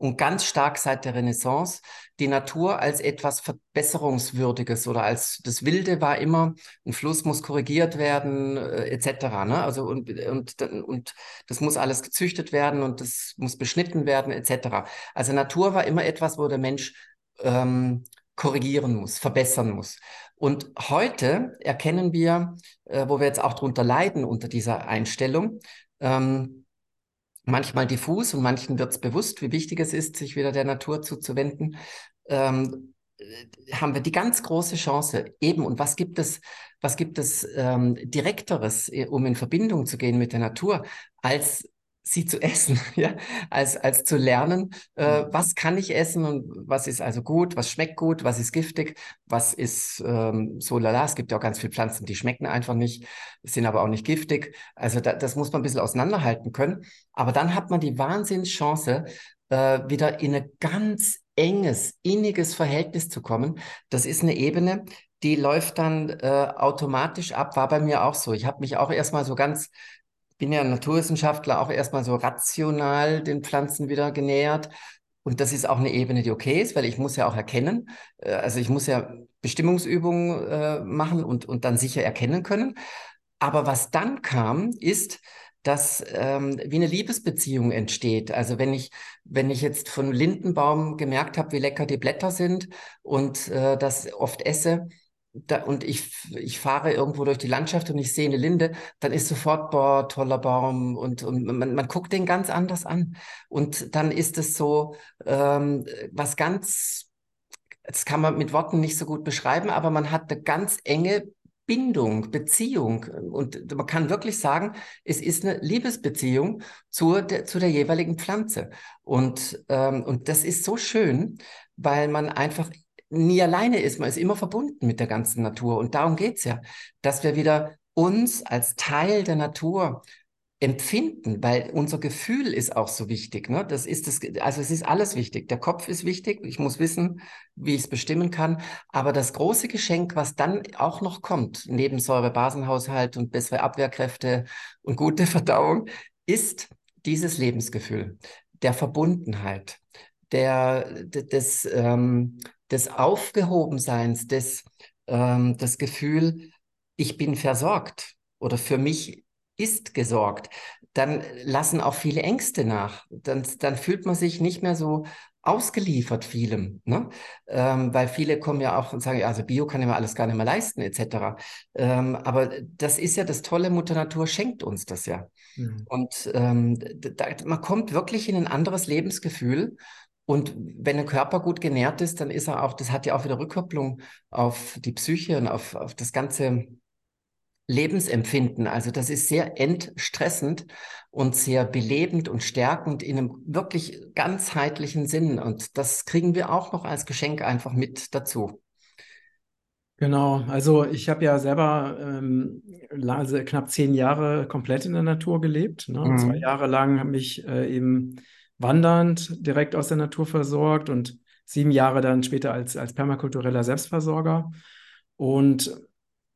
und ganz stark seit der Renaissance die Natur als etwas Verbesserungswürdiges oder als das Wilde war immer, ein Fluss muss korrigiert werden, äh, etc. Ne? Also und, und, und das muss alles gezüchtet werden und das muss beschnitten werden, etc. Also Natur war immer etwas, wo der Mensch ähm, korrigieren muss, verbessern muss. Und heute erkennen wir, äh, wo wir jetzt auch drunter leiden unter dieser Einstellung, ähm, manchmal diffus und manchen wird es bewusst, wie wichtig es ist, sich wieder der Natur zuzuwenden, ähm, äh, haben wir die ganz große Chance, eben, und was gibt es, was gibt es ähm, Direkteres, äh, um in Verbindung zu gehen mit der Natur, als sie zu essen, ja, als, als zu lernen, äh, mhm. was kann ich essen und was ist also gut, was schmeckt gut, was ist giftig, was ist ähm, so lala. Es gibt ja auch ganz viele Pflanzen, die schmecken einfach nicht, sind aber auch nicht giftig. Also da, das muss man ein bisschen auseinanderhalten können. Aber dann hat man die Wahnsinnschance, äh, wieder in ein ganz enges, inniges Verhältnis zu kommen. Das ist eine Ebene, die läuft dann äh, automatisch ab, war bei mir auch so. Ich habe mich auch erstmal so ganz, bin ja Naturwissenschaftler, auch erstmal so rational den Pflanzen wieder genähert. Und das ist auch eine Ebene, die okay ist, weil ich muss ja auch erkennen, äh, also ich muss ja Bestimmungsübungen äh, machen und, und dann sicher erkennen können. Aber was dann kam, ist, dass ähm, wie eine Liebesbeziehung entsteht. Also wenn ich, wenn ich jetzt von Lindenbaum gemerkt habe, wie lecker die Blätter sind und äh, das oft esse, da, und ich, ich fahre irgendwo durch die Landschaft und ich sehe eine Linde, dann ist sofort, boah, toller Baum und, und man, man guckt den ganz anders an. Und dann ist es so ähm, was ganz, das kann man mit Worten nicht so gut beschreiben, aber man hat eine ganz enge Bindung, Beziehung. Und man kann wirklich sagen, es ist eine Liebesbeziehung zur, der, zu der jeweiligen Pflanze. Und, ähm, und das ist so schön, weil man einfach nie alleine ist. Man ist immer verbunden mit der ganzen Natur. Und darum geht's ja, dass wir wieder uns als Teil der Natur empfinden, weil unser Gefühl ist auch so wichtig. Ne? Das ist das, also es ist alles wichtig. Der Kopf ist wichtig. Ich muss wissen, wie ich es bestimmen kann. Aber das große Geschenk, was dann auch noch kommt, neben Säure-Basenhaushalt und bessere Abwehrkräfte und gute Verdauung, ist dieses Lebensgefühl der Verbundenheit, der, des, ähm, des Aufgehobenseins, des, ähm, das Gefühl, ich bin versorgt oder für mich ist gesorgt, dann lassen auch viele Ängste nach. Dann, dann fühlt man sich nicht mehr so ausgeliefert vielem, ne? Ähm, weil viele kommen ja auch und sagen, also Bio kann ich mir alles gar nicht mehr leisten, etc. Ähm, aber das ist ja das Tolle, Mutter Natur schenkt uns das ja. Mhm. Und ähm, da, man kommt wirklich in ein anderes Lebensgefühl und wenn ein Körper gut genährt ist, dann ist er auch, das hat ja auch wieder Rückkopplung auf die Psyche und auf, auf das ganze Lebensempfinden. Also das ist sehr entstressend und sehr belebend und stärkend in einem wirklich ganzheitlichen Sinn. Und das kriegen wir auch noch als Geschenk einfach mit dazu. Genau, also ich habe ja selber ähm, also knapp zehn Jahre komplett in der Natur gelebt. Ne? Mhm. Zwei Jahre lang habe ich äh, eben wandernd direkt aus der Natur versorgt und sieben Jahre dann später als, als permakultureller Selbstversorger. Und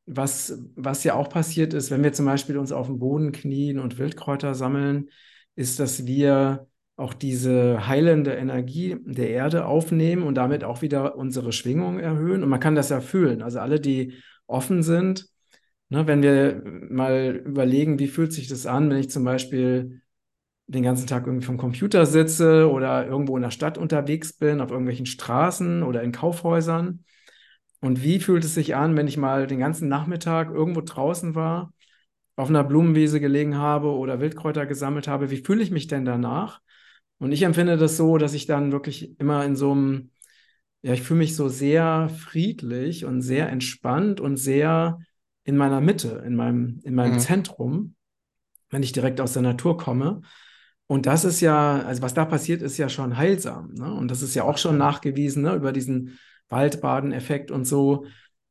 was, was ja auch passiert ist, wenn wir zum Beispiel uns auf den Boden knien und Wildkräuter sammeln, ist, dass wir auch diese heilende Energie der Erde aufnehmen und damit auch wieder unsere Schwingung erhöhen. Und man kann das ja fühlen. Also alle, die offen sind, ne, wenn wir mal überlegen, wie fühlt sich das an, wenn ich zum Beispiel den ganzen Tag irgendwie vom Computer sitze oder irgendwo in der Stadt unterwegs bin, auf irgendwelchen Straßen oder in Kaufhäusern und wie fühlt es sich an, wenn ich mal den ganzen Nachmittag irgendwo draußen war, auf einer Blumenwiese gelegen habe oder Wildkräuter gesammelt habe? Wie fühle ich mich denn danach? Und ich empfinde das so, dass ich dann wirklich immer in so einem, ja, ich fühle mich so sehr friedlich und sehr entspannt und sehr in meiner Mitte, in meinem, in meinem mhm. Zentrum, wenn ich direkt aus der Natur komme. Und das ist ja, also was da passiert, ist ja schon heilsam. Ne? Und das ist ja auch schon nachgewiesen ne? über diesen Waldbadeneffekt und so,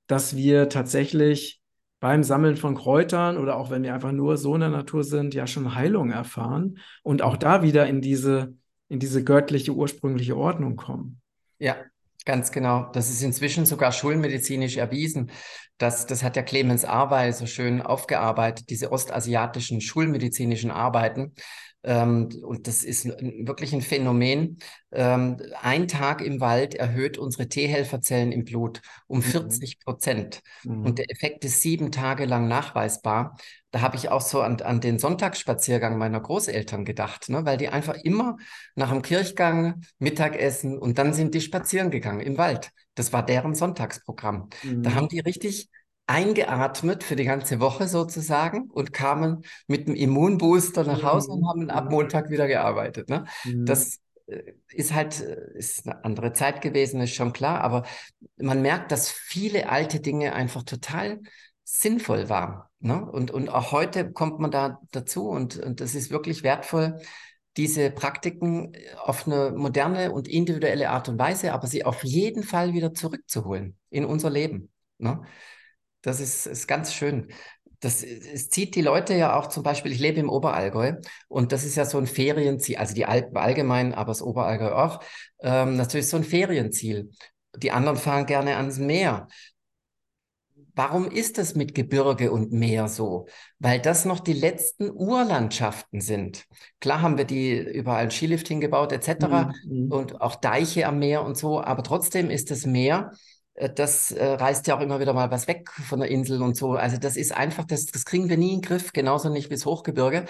dass wir tatsächlich beim Sammeln von Kräutern oder auch wenn wir einfach nur so in der Natur sind, ja schon Heilung erfahren und auch da wieder in diese, in diese göttliche ursprüngliche Ordnung kommen. Ja, Ganz genau. Das ist inzwischen sogar schulmedizinisch erwiesen. Das, das hat ja Clemens Arweil so schön aufgearbeitet, diese ostasiatischen schulmedizinischen Arbeiten, ähm, und das ist wirklich ein Phänomen. Ähm, ein Tag im Wald erhöht unsere T-Helferzellen im Blut um 40 mhm. Prozent. Mhm. Und der Effekt ist sieben Tage lang nachweisbar. Da habe ich auch so an, an den Sonntagsspaziergang meiner Großeltern gedacht, ne? weil die einfach immer nach dem Kirchgang, Mittagessen und dann sind die spazieren gegangen im Wald. Das war deren Sonntagsprogramm. Mhm. Da haben die richtig eingeatmet für die ganze Woche sozusagen und kamen mit einem Immunbooster nach Hause und haben ab Montag wieder gearbeitet. Ne? Mhm. Das äh, ist halt äh, ist eine andere Zeit gewesen, ist schon klar, aber man merkt, dass viele alte Dinge einfach total sinnvoll waren. Ne? Und, und auch heute kommt man da dazu und, und das ist wirklich wertvoll, diese Praktiken auf eine moderne und individuelle Art und Weise, aber sie auf jeden Fall wieder zurückzuholen in unser Leben. Ne? Das ist, ist ganz schön. das, es zieht die Leute ja auch zum Beispiel, ich lebe im Oberallgäu und das ist ja so ein Ferienziel, also die Alpen allgemein, aber das Oberallgäu auch, ähm, natürlich so ein Ferienziel. Die anderen fahren gerne ans Meer. Warum ist das mit Gebirge und Meer so? Weil das noch die letzten Urlandschaften sind. Klar haben wir die überall Skilift hingebaut etc. Mhm. und auch Deiche am Meer und so, aber trotzdem ist das Meer, das äh, reißt ja auch immer wieder mal was weg von der Insel und so. Also das ist einfach, das, das kriegen wir nie in den Griff, genauso nicht wie das Hochgebirge.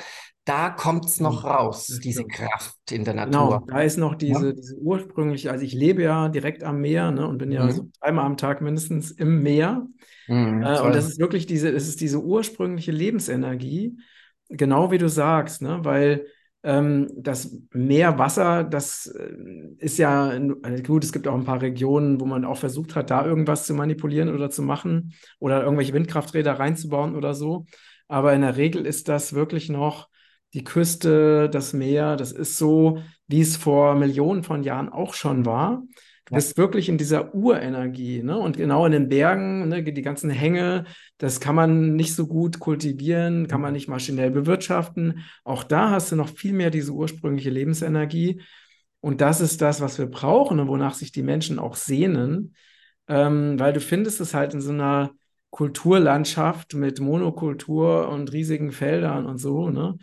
Da kommt es noch raus, diese Kraft in der genau, Natur. Genau, da ist noch diese, ja? diese ursprüngliche, also ich lebe ja direkt am Meer ne, und bin ja mhm. so dreimal am Tag mindestens im Meer. Mhm, äh, und das ist wirklich diese, das ist diese ursprüngliche Lebensenergie, genau wie du sagst, ne? weil das Meerwasser, das äh, ist ja, also gut, es gibt auch ein paar Regionen, wo man auch versucht hat, da irgendwas zu manipulieren oder zu machen oder irgendwelche Windkrafträder reinzubauen oder so. Aber in der Regel ist das wirklich noch die Küste, das Meer, das ist so, wie es vor Millionen von Jahren auch schon war. Du bist wirklich in dieser Urenergie, ne? Und genau in den Bergen, ne, die ganzen Hänge, das kann man nicht so gut kultivieren, kann man mhm. nicht maschinell bewirtschaften. Auch da hast du noch viel mehr diese ursprüngliche Lebensenergie. Und das ist das, was wir brauchen und wonach sich die Menschen auch sehnen, ähm, weil du findest es halt in so einer Kulturlandschaft mit Monokultur und riesigen Feldern und so, ne?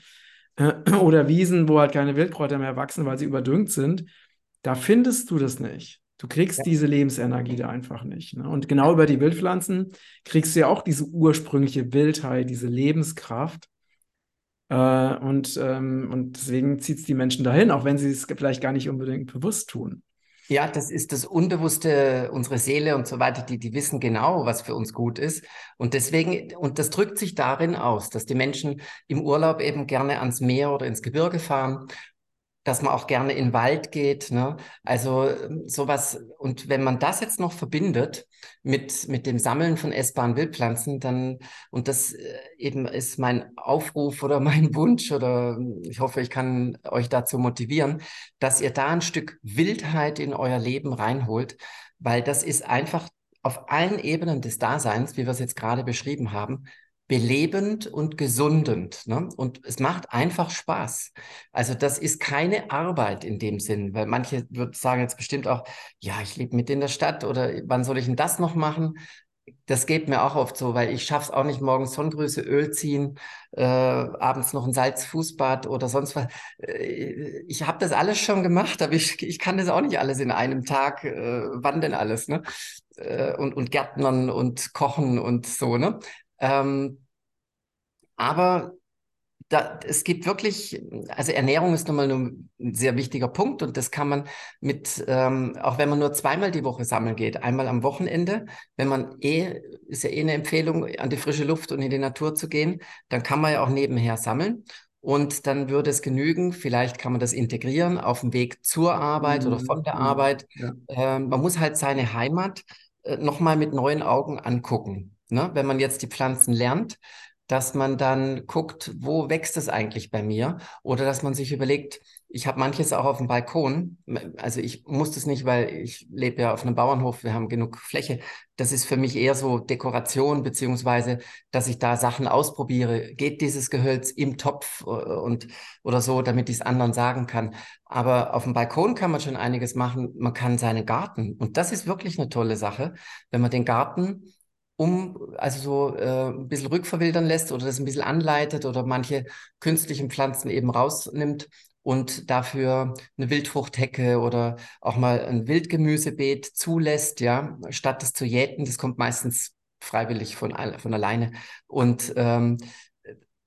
Oder Wiesen, wo halt keine Wildkräuter mehr wachsen, weil sie überdüngt sind. Da findest du das nicht. Du kriegst ja. diese Lebensenergie da einfach nicht. Ne? Und genau über die Wildpflanzen kriegst du ja auch diese ursprüngliche Wildheit, diese Lebenskraft. Äh, und, ähm, und deswegen zieht es die Menschen dahin, auch wenn sie es vielleicht gar nicht unbedingt bewusst tun. Ja, das ist das Unbewusste, unsere Seele und so weiter, die, die wissen genau, was für uns gut ist. Und deswegen, und das drückt sich darin aus, dass die Menschen im Urlaub eben gerne ans Meer oder ins Gebirge fahren dass man auch gerne in den Wald geht. Ne? Also ähm, sowas. Und wenn man das jetzt noch verbindet mit, mit dem Sammeln von essbaren Wildpflanzen, dann, und das äh, eben ist mein Aufruf oder mein Wunsch oder ähm, ich hoffe, ich kann euch dazu motivieren, dass ihr da ein Stück Wildheit in euer Leben reinholt, weil das ist einfach auf allen Ebenen des Daseins, wie wir es jetzt gerade beschrieben haben, belebend und gesundend. Ne? Und es macht einfach Spaß. Also das ist keine Arbeit in dem Sinn, weil manche sagen jetzt bestimmt auch, ja, ich lebe mit in der Stadt oder wann soll ich denn das noch machen? Das geht mir auch oft so, weil ich es auch nicht morgens Sonnengröße, Öl ziehen, äh, abends noch ein Salzfußbad oder sonst was. Äh, ich habe das alles schon gemacht, aber ich, ich kann das auch nicht alles in einem Tag. Äh, wann denn alles, ne? Äh, und, und Gärtnern und Kochen und so, ne? Ähm, aber da, es gibt wirklich, also Ernährung ist nochmal ein sehr wichtiger Punkt und das kann man mit, ähm, auch wenn man nur zweimal die Woche sammeln geht, einmal am Wochenende, wenn man eh, ist ja eh eine Empfehlung, an die frische Luft und in die Natur zu gehen, dann kann man ja auch nebenher sammeln. Und dann würde es genügen, vielleicht kann man das integrieren auf dem Weg zur Arbeit mhm. oder von der mhm. Arbeit. Ja. Ähm, man muss halt seine Heimat äh, nochmal mit neuen Augen angucken. Ne? Wenn man jetzt die Pflanzen lernt, dass man dann guckt, wo wächst es eigentlich bei mir? Oder dass man sich überlegt, ich habe manches auch auf dem Balkon. Also ich muss das nicht, weil ich lebe ja auf einem Bauernhof, wir haben genug Fläche. Das ist für mich eher so Dekoration, beziehungsweise, dass ich da Sachen ausprobiere. Geht dieses Gehölz im Topf äh, und oder so, damit ich es anderen sagen kann. Aber auf dem Balkon kann man schon einiges machen. Man kann seinen Garten. Und das ist wirklich eine tolle Sache, wenn man den Garten um, also so äh, ein bisschen rückverwildern lässt oder das ein bisschen anleitet oder manche künstlichen Pflanzen eben rausnimmt und dafür eine Wildfruchthecke oder auch mal ein Wildgemüsebeet zulässt, ja, statt das zu jäten, das kommt meistens freiwillig von, von alleine. Und ähm,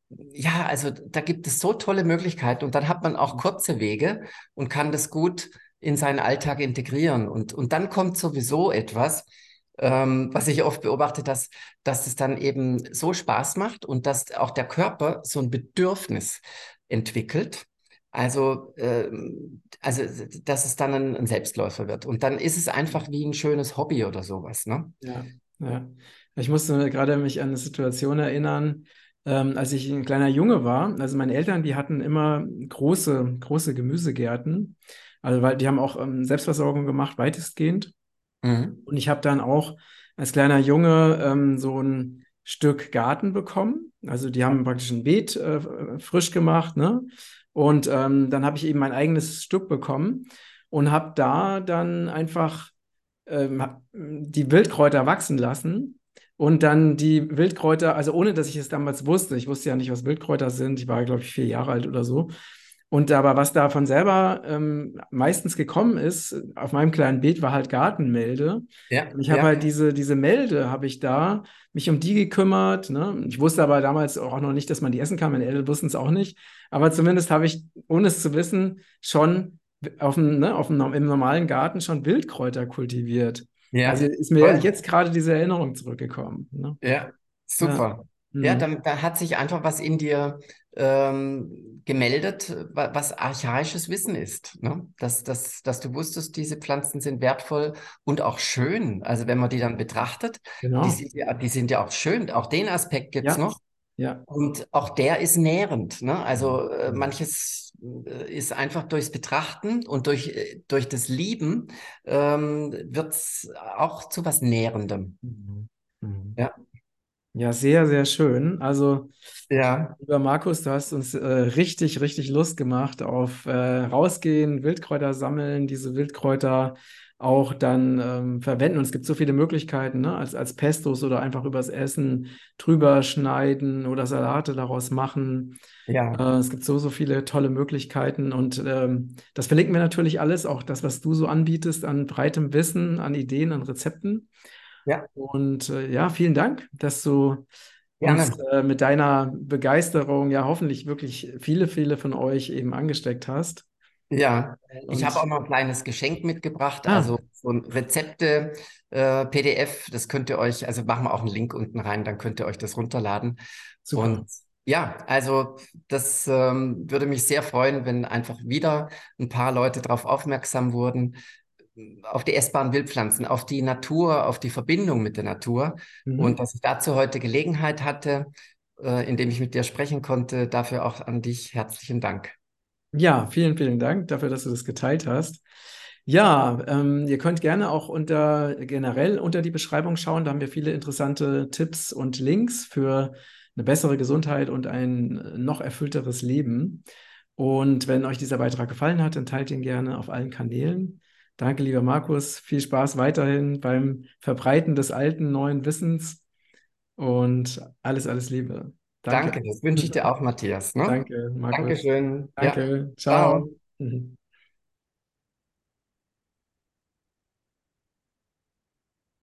ja, also da gibt es so tolle Möglichkeiten und dann hat man auch kurze Wege und kann das gut in seinen Alltag integrieren. Und, und dann kommt sowieso etwas, ähm, was ich oft beobachte, dass, dass es dann eben so Spaß macht und dass auch der Körper so ein Bedürfnis entwickelt. Also, äh, also dass es dann ein, ein, Selbstläufer wird. Und dann ist es einfach wie ein schönes Hobby oder sowas. Ne? Ja, ja. Ich musste gerade mich an eine Situation erinnern, ähm, als ich ein kleiner Junge war. Also meine Eltern, die hatten immer große, große Gemüsegärten. Also weil die haben auch ähm, Selbstversorgung gemacht, weitestgehend. Mhm. Und ich habe dann auch als kleiner Junge ähm, so ein Stück Garten bekommen. Also die haben praktisch ein Beet äh, frisch gemacht, ne? Und ähm, dann habe ich eben mein eigenes Stück bekommen und habe da dann einfach ähm, die Wildkräuter wachsen lassen und dann die Wildkräuter, also ohne dass ich es damals wusste, ich wusste ja nicht, was Wildkräuter sind, ich war, glaube ich, vier Jahre alt oder so. Und aber was davon selber ähm, meistens gekommen ist, auf meinem kleinen Beet war halt Gartenmelde. Ja, ich habe ja. halt diese, diese Melde, habe ich da mich um die gekümmert. Ne? Ich wusste aber damals auch noch nicht, dass man die essen kann. Meine Eltern wussten es auch nicht. Aber zumindest habe ich, ohne es zu wissen, schon auf dem, ne, auf dem, im normalen Garten schon Wildkräuter kultiviert. Ja, Also ist mir toll. jetzt gerade diese Erinnerung zurückgekommen. Ne? Ja, Ja. super. Ja, Mhm. dann, da hat sich einfach was in dir ähm, gemeldet, wa- was archaisches Wissen ist. Ne? Dass, dass, dass du wusstest, diese Pflanzen sind wertvoll und auch schön. Also wenn man die dann betrachtet, die Genau. sind ja, die sind ja auch schön. Auch den Aspekt gibt's Ja. noch. Ja. Und auch der ist nährend. Ne? Also äh, manches äh, ist einfach durchs Betrachten und durch, äh, durch das Lieben ähm, wird's auch zu was Nährendem. Mhm. Mhm. Ja. Ja, sehr, sehr schön. Also, Ja, lieber Markus, du hast uns äh, richtig, richtig Lust gemacht auf äh, rausgehen, Wildkräuter sammeln, diese Wildkräuter auch dann ähm, verwenden. Und es gibt so viele Möglichkeiten, ne? Als, als Pestos oder einfach übers Essen drüber schneiden oder Salate daraus machen. ja, Äh, es gibt so, so viele tolle Möglichkeiten. Und ähm, das verlinken wir natürlich alles, auch das, was du so anbietest, an breitem Wissen, an Ideen, an Rezepten. Ja, Und äh, ja, vielen Dank, dass du uns gerne. äh, mit deiner Begeisterung ja hoffentlich wirklich viele, viele von euch eben angesteckt hast. Ja, ich habe auch noch ein kleines Geschenk mitgebracht, ah, also so ein Rezepte, äh, PDF, das könnt ihr euch, also machen wir auch einen Link unten rein, dann könnt ihr euch das runterladen. super. Und ja, also das ähm, würde mich sehr freuen, wenn einfach wieder ein paar Leute darauf aufmerksam wurden, auf die essbaren Wildpflanzen, auf die Natur, auf die Verbindung mit der Natur. Mhm. Und dass ich dazu heute Gelegenheit hatte, äh, indem ich mit dir sprechen konnte, dafür auch an dich herzlichen Dank. Ja, vielen, vielen Dank dafür, dass du das geteilt hast. Ja, ähm, ihr könnt gerne auch unter generell unter die Beschreibung schauen. Da haben wir viele interessante Tipps und Links für eine bessere Gesundheit und ein noch erfüllteres Leben. Und wenn euch dieser Beitrag gefallen hat, dann teilt ihn gerne auf allen Kanälen. Danke, lieber Markus. Viel Spaß weiterhin beim Verbreiten des alten, neuen Wissens und alles, alles Liebe. Danke. Danke, das wünsche ich dir auch, Matthias. Ne? Danke, Markus. Dankeschön. Ja, Danke. ciao. Ciao.